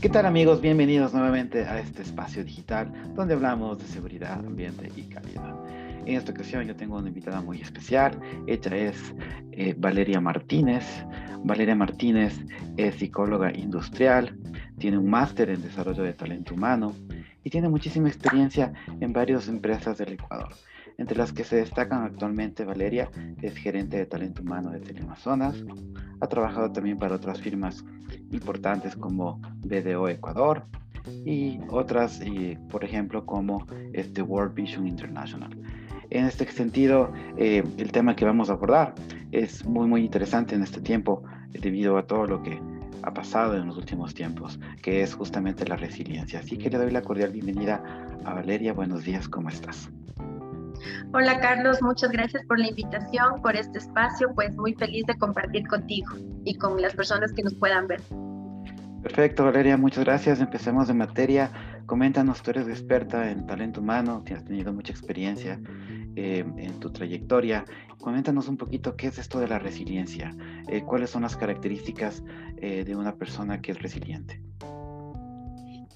¿Qué tal amigos? Bienvenidos nuevamente a este espacio digital donde hablamos de seguridad, ambiente y calidad. En esta ocasión yo tengo una invitada muy especial. Ella es eh, Valeria Martínez. Valeria Martínez es psicóloga industrial, tiene un máster en desarrollo de talento humano y tiene muchísima experiencia en varias empresas del Ecuador entre las que se destacan actualmente Valeria, es gerente de talento humano de Teleamazonas, ha trabajado también para otras firmas importantes como BDO Ecuador y otras, por ejemplo, como este World Vision International. En este sentido, eh, el tema que vamos a abordar es muy, muy interesante en este tiempo debido a todo lo que ha pasado en los últimos tiempos, que es justamente la resiliencia. Así que le doy la cordial bienvenida a Valeria. Buenos días, ¿cómo estás? Hola Carlos, muchas gracias por la invitación, por este espacio, pues muy feliz de compartir contigo y con las personas que nos puedan ver. Perfecto, Valeria, muchas gracias. Empecemos de materia. Coméntanos, tú eres experta en talento humano, has tenido mucha experiencia eh, en tu trayectoria. Coméntanos un poquito qué es esto de la resiliencia, eh, cuáles son las características eh, de una persona que es resiliente.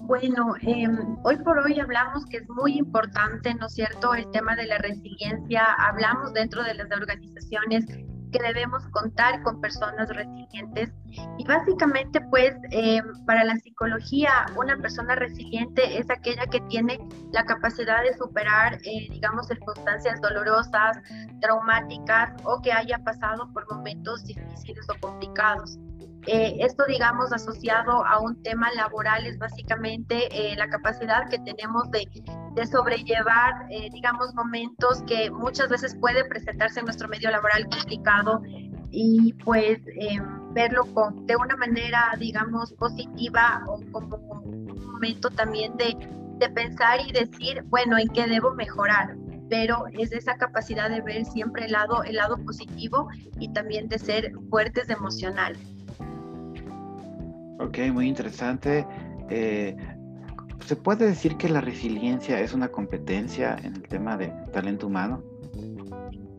Bueno, em, hoy por hoy hablamos que es muy importante, ¿no es cierto?, el tema de la resiliencia. Hablamos dentro de las organizaciones que debemos contar con personas resilientes. Y básicamente, pues, em, para la psicología, una persona resiliente es aquella que tiene la capacidad de superar, eh, digamos, circunstancias dolorosas, traumáticas o que haya pasado por momentos difíciles o complicados. Eh, esto, digamos, asociado a un tema laboral es básicamente eh, la capacidad que tenemos de, sobrellevar, eh, digamos, momentos que muchas veces puede presentarse en nuestro medio laboral complicado y pues verlo con, de una manera, digamos, positiva o como un momento también de, de pensar y decir, bueno, ¿en qué debo mejorar? pero es esa capacidad de ver siempre el lado, el lado positivo y también de ser fuertes emocionales. Ok, muy interesante. Eh, ¿Se puede decir que la resiliencia es una competencia en el tema de talento humano?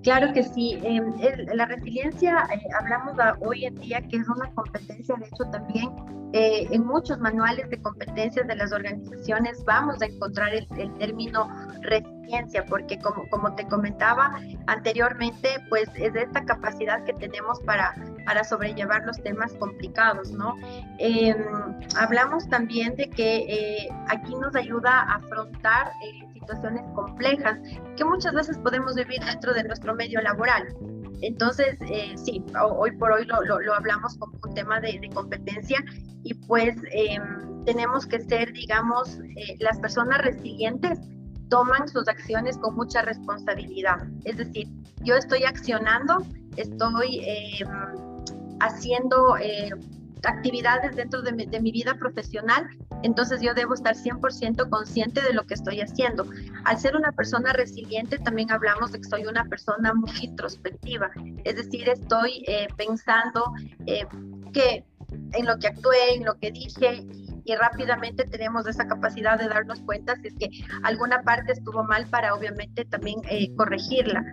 Claro que sí. Em, la resiliencia, eh, hablamos hoy en día que es una competencia, de hecho también eh, en muchos manuales de competencias de las organizaciones vamos a encontrar el, término resiliencia, porque como, como te comentaba anteriormente, pues es esta capacidad que tenemos para, para sobrellevar los temas complicados, ¿no? Em, hablamos también de que eh, aquí nos ayuda a afrontar situaciones complejas que muchas veces podemos vivir dentro de nuestro medio laboral. Entonces, eh, sí, hoy por hoy lo, lo, hablamos como un tema de, competencia y pues em, tenemos que ser, digamos, eh, las personas resilientes toman sus acciones con mucha responsabilidad. Es decir, yo estoy accionando, estoy em, haciendo eh, actividades dentro de mi, vida profesional, entonces yo debo estar 100% consciente de lo que estoy haciendo. Al ser una persona resiliente, también hablamos de que soy una persona muy introspectiva, es decir, estoy eh, pensando eh, que en lo que actué, en lo que dije y, rápidamente tenemos esa capacidad de darnos cuenta si es que alguna parte estuvo mal para obviamente también eh, corregirla.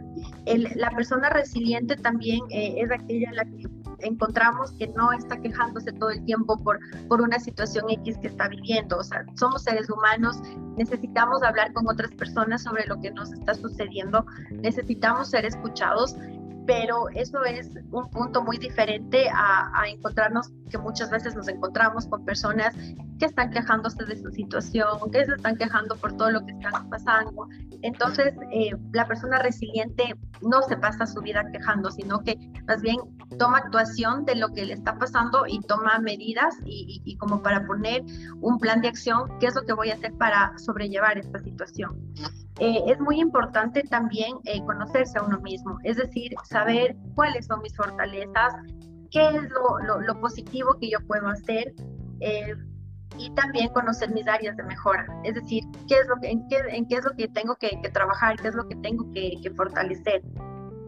la persona resiliente también es aquella la que encontramos que no está quejándose todo el tiempo por, por una situación X que está viviendo. O sea, somos seres humanos, necesitamos hablar con otras personas sobre lo que nos está sucediendo, necesitamos ser escuchados pero eso es un punto muy diferente a, encontrarnos que muchas veces nos encontramos con personas que están quejándose de su situación, que se están quejando por todo lo que está pasando. Entonces, eh, la persona resiliente no se pasa su vida quejando, sino que más bien toma actuación de lo que le está pasando y toma medidas y, como para poner un plan de acción, qué es lo que voy a hacer para sobrellevar esta situación. Eh, es muy importante también eh, conocerse a uno mismo, es decir, saber cuáles son mis fortalezas, qué es lo, positivo que yo puedo hacer eh, y también conocer mis áreas de mejora, es decir, qué es lo que, en, qué, es lo que tengo que, trabajar, qué es lo que tengo que, que fortalecer.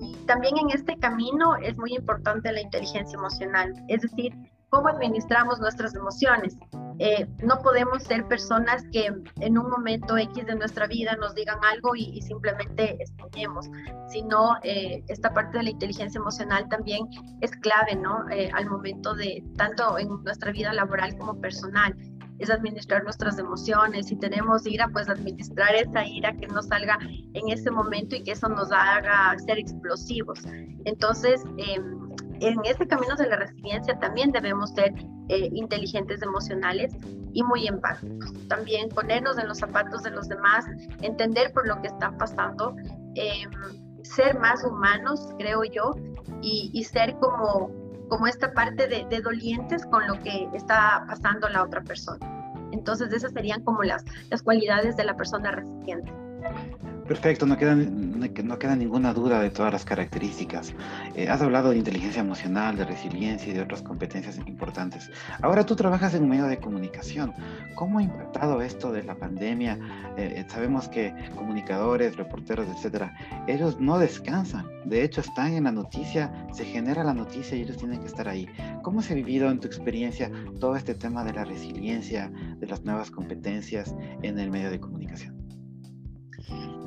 Y también en este camino es muy importante la inteligencia emocional, es decir, cómo administramos nuestras emociones. Eh, no podemos ser personas que en un momento X de nuestra vida nos digan algo y, simplemente escuchemos, sino eh, esta parte de la inteligencia emocional también es clave, ¿no? Eh, al momento de, tanto en nuestra vida laboral como personal. es administrar nuestras emociones. Si tenemos ira, pues administrar esa ira que no salga en ese momento y que eso nos haga ser explosivos. Entonces, em, en este camino de la resiliencia también debemos ser eh, inteligentes emocionales y muy empáticos. También ponernos en los zapatos de los demás, entender por lo que están pasando, em, ser más humanos, creo yo, y, ser como, como esta parte de, de, dolientes con lo que está pasando la otra persona. Entonces esas serían como las, las cualidades de la persona resiliente. Perfecto, no queda, no queda ninguna duda de todas las características. Eh, has hablado de inteligencia emocional, de resiliencia y de otras competencias importantes. Ahora tú trabajas en un medio de comunicación. ¿Cómo ha impactado esto de la pandemia? Eh, eh, sabemos que comunicadores, reporteros, etcétera, ellos no descansan. De hecho, están en la noticia, se genera la noticia y ellos tienen que estar ahí. ¿Cómo se ha vivido en tu experiencia todo este tema de la resiliencia, de las nuevas competencias en el medio de comunicación?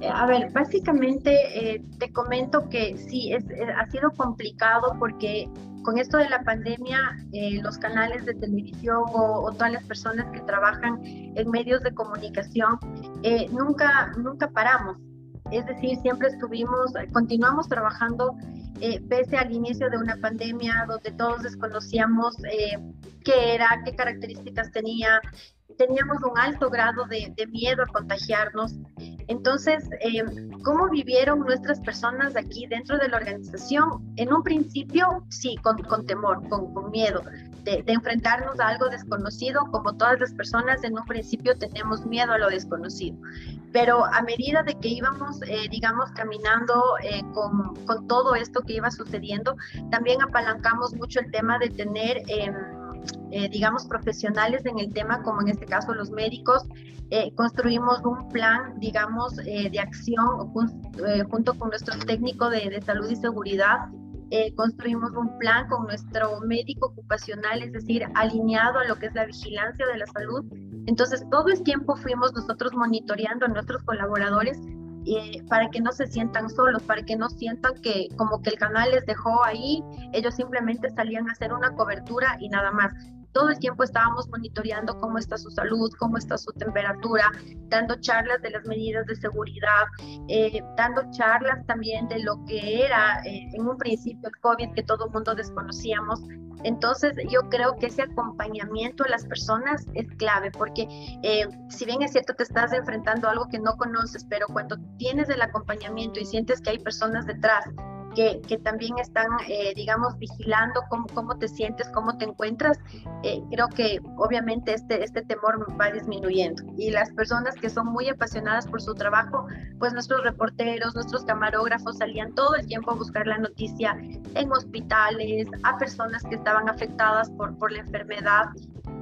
Eh, a ver, básicamente eh, te comento que sí, es, eh, ha sido complicado porque con esto de la pandemia, los canales de televisión o, todas las personas que trabajan en medios de comunicación, nunca, nunca paramos. Es decir, siempre estuvimos, continuamos trabajando pese al inicio de una pandemia donde todos desconocíamos qué era, qué características tenía, teníamos un alto grado de, de miedo a contagiarnos. Entonces, eh, ¿cómo vivieron nuestras personas aquí dentro de la organización? En un principio, sí, con, temor, con, miedo de, enfrentarnos a algo desconocido, como todas las personas en un principio tenemos miedo a lo desconocido. Pero a medida de que íbamos, eh, digamos, caminando eh, con, con, todo esto que iba sucediendo, también apalancamos mucho el tema de tener em, eh, digamos, profesionales en el tema, como en este caso los médicos, eh, construimos un plan, digamos, eh, de acción junto con nuestro técnico de, de salud y seguridad. construimos un plan con nuestro médico ocupacional, es decir, alineado a lo que es la vigilancia de la salud. Entonces, todo el tiempo fuimos nosotros monitoreando a nuestros colaboradores para que no se sientan solos, para que no sientan que como que el canal les dejó ahí, ellos simplemente salían a hacer una cobertura y nada más. Todo el tiempo estábamos monitoreando cómo está su salud, cómo está su temperatura, dando charlas de las medidas de seguridad, eh, dando charlas también de lo que era eh, en un principio el COVID que todo el mundo desconocíamos. Entonces yo creo que ese acompañamiento a las personas es clave porque eh, si bien es cierto te estás enfrentando algo que no conoces, pero cuando tienes el acompañamiento y sientes que hay personas detrás que, también están, eh, digamos, vigilando cómo, cómo, te sientes, cómo te encuentras, eh, creo que obviamente este, este temor va disminuyendo. Y las personas que son muy apasionadas por su trabajo, pues nuestros reporteros, nuestros camarógrafos salían todo el tiempo a buscar la noticia en hospitales, a personas que estaban afectadas por, por la enfermedad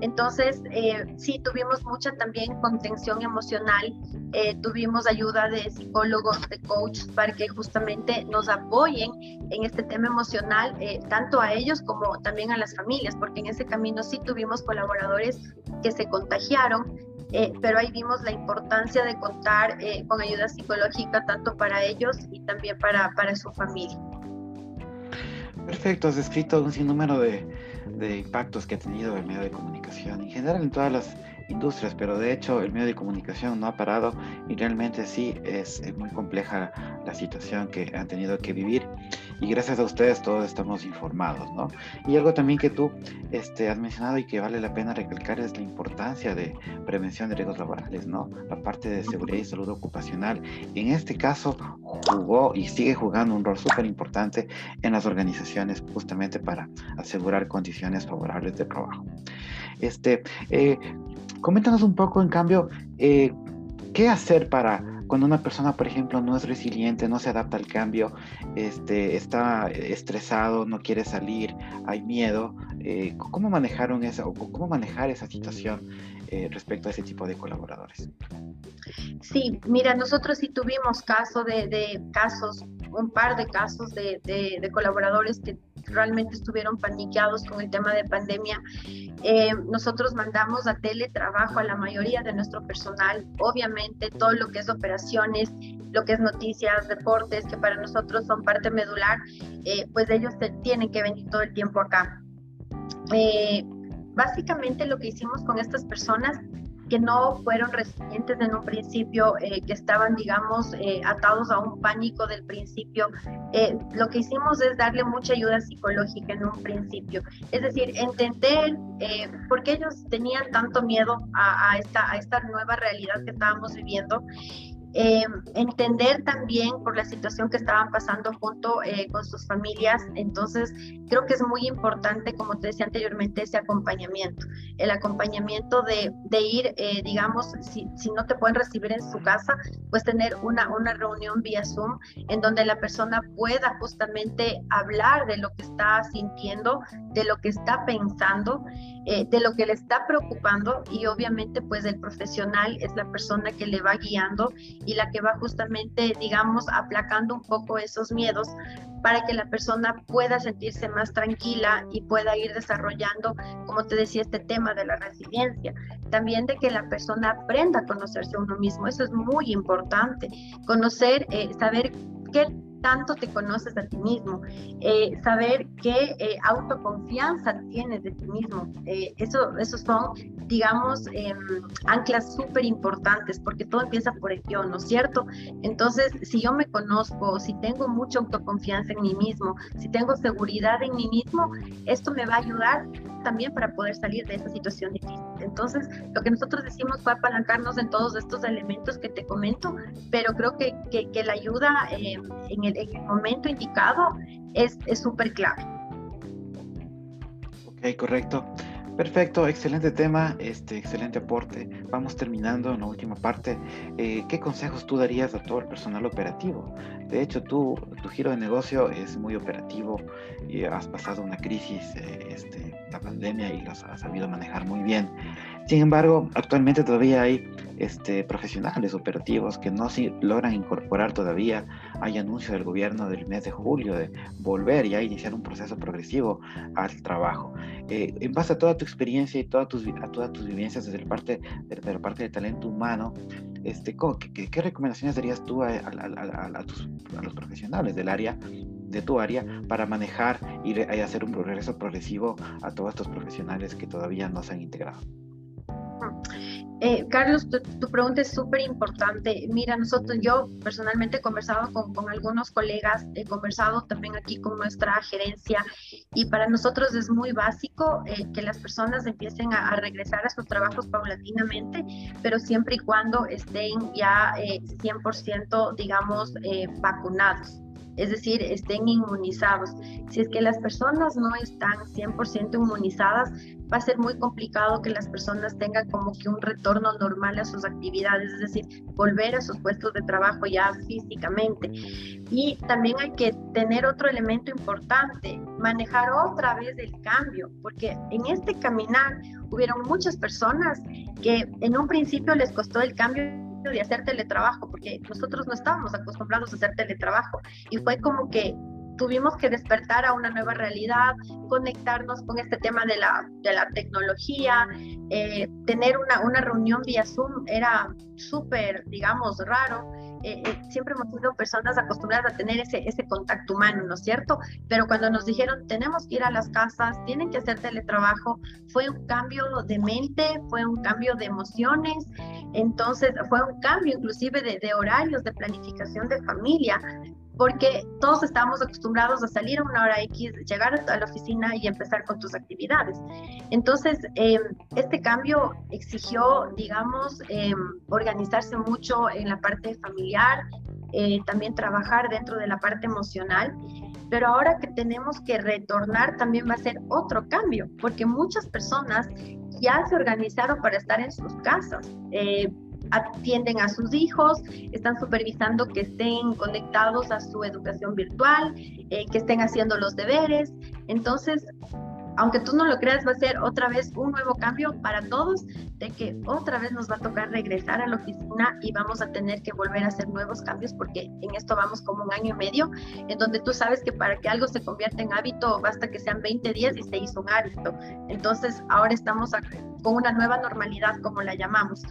entonces, eh, sí, tuvimos mucha también contención emocional, eh, tuvimos ayuda de psicólogos, de coaches, para que justamente nos apoyen en este tema emocional, eh, tanto a ellos como también a las familias, porque en ese camino sí tuvimos colaboradores que se contagiaron, pero ahí vimos la importancia de contar con ayuda psicológica tanto para ellos y también para, para su familia. Perfecto, has descrito un sinnúmero de, de impactos que ha tenido el medio de comunicación, en general en todas las industrias, pero de hecho el medio de comunicación no ha parado y realmente sí es, muy compleja la situación que han tenido que vivir y gracias a ustedes todos estamos informados, ¿no? Y algo también que tú este, has mencionado y que vale la pena recalcar es la importancia de prevención de riesgos laborales, ¿no? La parte de seguridad y salud ocupacional. En este caso jugó y sigue jugando un rol súper importante en las organizaciones justamente para asegurar condiciones favorables de trabajo. Este, eh, Coméntanos un poco, en cambio, eh, qué hacer para cuando una persona, por ejemplo, no es resiliente, no se adapta al cambio, este, está estresado, no quiere salir, hay miedo. Eh, ¿Cómo manejaron esa o cómo manejar esa situación eh, respecto a ese tipo de colaboradores? Sí, mira, nosotros sí tuvimos caso de, casos, un par de casos de, de colaboradores que realmente estuvieron paniqueados con el tema de pandemia. Eh, nosotros mandamos a teletrabajo a la mayoría de nuestro personal, obviamente todo lo que es operaciones, lo que es noticias, deportes, que para nosotros son parte medular, eh, pues ellos tienen que venir todo el tiempo acá. Eh, básicamente lo que hicimos con estas personas que no fueron residentes en un principio, eh, que estaban, digamos, eh, atados a un pánico del principio. Eh, lo que hicimos es darle mucha ayuda psicológica en un principio. Es decir, entender por qué ellos tenían tanto miedo a, esta, a esta nueva realidad que estábamos viviendo eh, entender también por la situación que estaban pasando junto eh, con sus familias. Entonces, creo que es muy importante, como te decía anteriormente, ese acompañamiento. El acompañamiento de, ir, eh, digamos, si, si, no te pueden recibir en su casa, pues tener una, una reunión vía Zoom en donde la persona pueda justamente hablar de lo que está sintiendo, de lo que está pensando. De lo que le está preocupando y obviamente pues el profesional es la persona que le va guiando y la que va justamente, digamos, aplacando un poco esos miedos para que la persona pueda sentirse más tranquila y pueda ir desarrollando, como te decía, este tema de la resiliencia. También de que la persona aprenda a conocerse a uno mismo, eso es muy importante. Conocer, eh, saber qué tanto te conoces a ti mismo, eh, saber qué eh, autoconfianza tienes de ti mismo. Eh, eso, esos son, digamos, em, anclas súper importantes porque todo empieza por el yo, ¿no es cierto? Entonces, si yo me conozco, si tengo mucha autoconfianza en mí mismo, si tengo seguridad en mí mismo, esto me va a ayudar también para poder salir de esa situación difícil. Entonces, lo que nosotros decimos fue apalancarnos en todos estos elementos que te comento, pero creo que, que, la ayuda en el en el momento indicado es súper clave. Ok, correcto. Perfecto, excelente tema, este, excelente aporte. Vamos terminando en la última parte. Eh, ¿Qué consejos tú darías a todo el personal operativo? De hecho, tú, tu giro de negocio es muy operativo y has pasado una crisis, eh, este, la pandemia, y los has sabido manejar muy bien. Sin embargo, actualmente todavía hay este, profesionales operativos que no si logran incorporar todavía. Hay anuncio del gobierno del mes de julio de volver ya a iniciar un proceso progresivo al trabajo. Eh, en base a toda tu experiencia y todas tus, a todas tus vivencias desde la parte, la parte de talento humano, este, ¿qué, qué, recomendaciones darías tú a, a, tus, a, los profesionales del área, de tu área, para manejar y hacer un progreso progresivo a todos estos profesionales que todavía no se han integrado? Eh, Carlos, tu, pregunta es súper importante. Mira, nosotros, yo personalmente he conversado con, algunos colegas, he conversado también aquí con nuestra gerencia y para nosotros es muy básico eh, que las personas empiecen a, regresar a sus trabajos paulatinamente, pero siempre y cuando estén ya 100%, eh, digamos, vacunados es decir, estén inmunizados. Si es que las personas no están 100% inmunizadas, va a ser muy complicado que las personas tengan como que un retorno normal a sus actividades, es decir, volver a sus puestos de trabajo ya físicamente. Y también hay que tener otro elemento importante, manejar otra vez el cambio, porque en este caminar hubieron muchas personas que en un principio les costó el cambio de hacer teletrabajo, porque nosotros no estábamos acostumbrados a hacer teletrabajo. Y fue como que tuvimos que despertar a una nueva realidad, conectarnos con este tema de la, de la tecnología, eh, tener una, una reunión vía Zoom era súper, digamos, raro. Eh, eh, siempre hemos sido personas acostumbradas a tener ese, ese contacto humano, ¿no es cierto? Pero cuando nos dijeron, tenemos que ir a las casas, tienen que hacer teletrabajo, fue un cambio de mente, fue un cambio de emociones, entonces fue un cambio inclusive de, de horarios, de planificación de familia, porque todos estamos acostumbrados a salir a una hora X, llegar a la oficina y empezar con tus actividades. Entonces, em, este cambio exigió, digamos, em, organizarse mucho en la parte familiar, eh, también trabajar dentro de la parte emocional, pero ahora que tenemos que retornar también va a ser otro cambio, porque muchas personas ya se organizaron para estar en sus casas. Eh, atienden a sus hijos, están supervisando que estén conectados a su educación virtual, eh, que estén haciendo los deberes. Entonces, aunque tú no lo creas, va a ser otra vez un nuevo cambio para todos, de que otra vez nos va a tocar regresar a la oficina y vamos a tener que volver a hacer nuevos cambios porque en esto vamos como un año y medio, en donde tú sabes que para que algo se convierta en hábito basta que sean 20 días y se hizo un hábito. Entonces ahora estamos con una nueva normalidad, como la llamamos.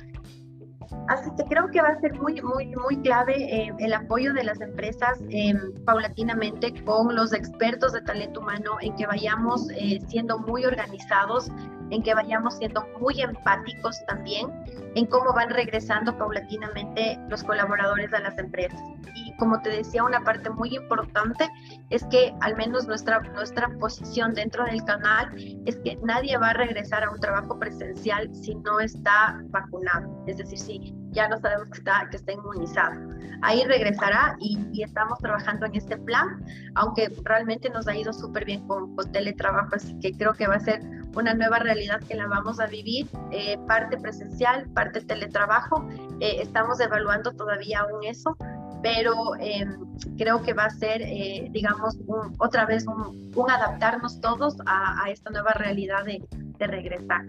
Así que creo que va a ser muy, muy, muy clave eh, el apoyo de las empresas eh, paulatinamente con los expertos de talento humano en que vayamos eh, siendo muy organizados en que vayamos siendo muy empáticos también en cómo van regresando paulatinamente los colaboradores a las empresas. Y como te decía, una parte muy importante es que al menos nuestra, nuestra posición dentro del canal es que nadie va a regresar a un trabajo presencial si no está vacunado, es decir, si ya no sabemos que está, que está inmunizado. Ahí regresará y, estamos trabajando en este plan, aunque realmente nos ha ido súper bien con, con teletrabajo, así que creo que va a ser una nueva realidad que la vamos a vivir, eh, parte presencial, parte teletrabajo. Eh, estamos evaluando todavía aún eso, pero em, creo que va a ser, eh, digamos, otra vez un, adaptarnos todos a, esta nueva realidad de, de, regresar.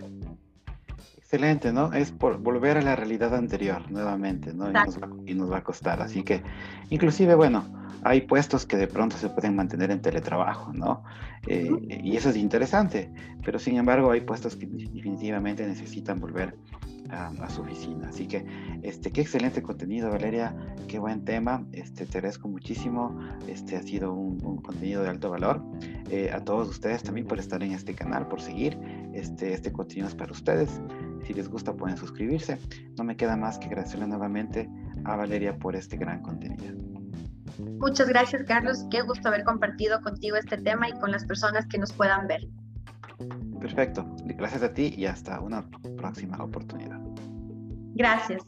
Excelente, ¿no? Es por volver a la realidad anterior nuevamente, ¿no? Y nos, va, y nos va a costar. Así que, inclusive, bueno, hay puestos que de pronto se pueden mantener en teletrabajo, ¿no? Eh, y eso es interesante, pero sin embargo hay puestos que definitivamente necesitan volver a, su oficina. Así que, este, qué excelente contenido, Valeria, qué buen tema, este, te agradezco muchísimo, este ha sido un, contenido de alto valor. Eh, a todos ustedes también por estar en este canal, por seguir, este, este contenido es para ustedes. Si les gusta pueden suscribirse. No me queda más que agradecerle nuevamente a Valeria por este gran contenido. Muchas gracias, Carlos. Qué gusto haber compartido contigo este tema y con las personas que nos puedan ver. Perfecto. Gracias a ti y hasta una próxima oportunidad. Gracias.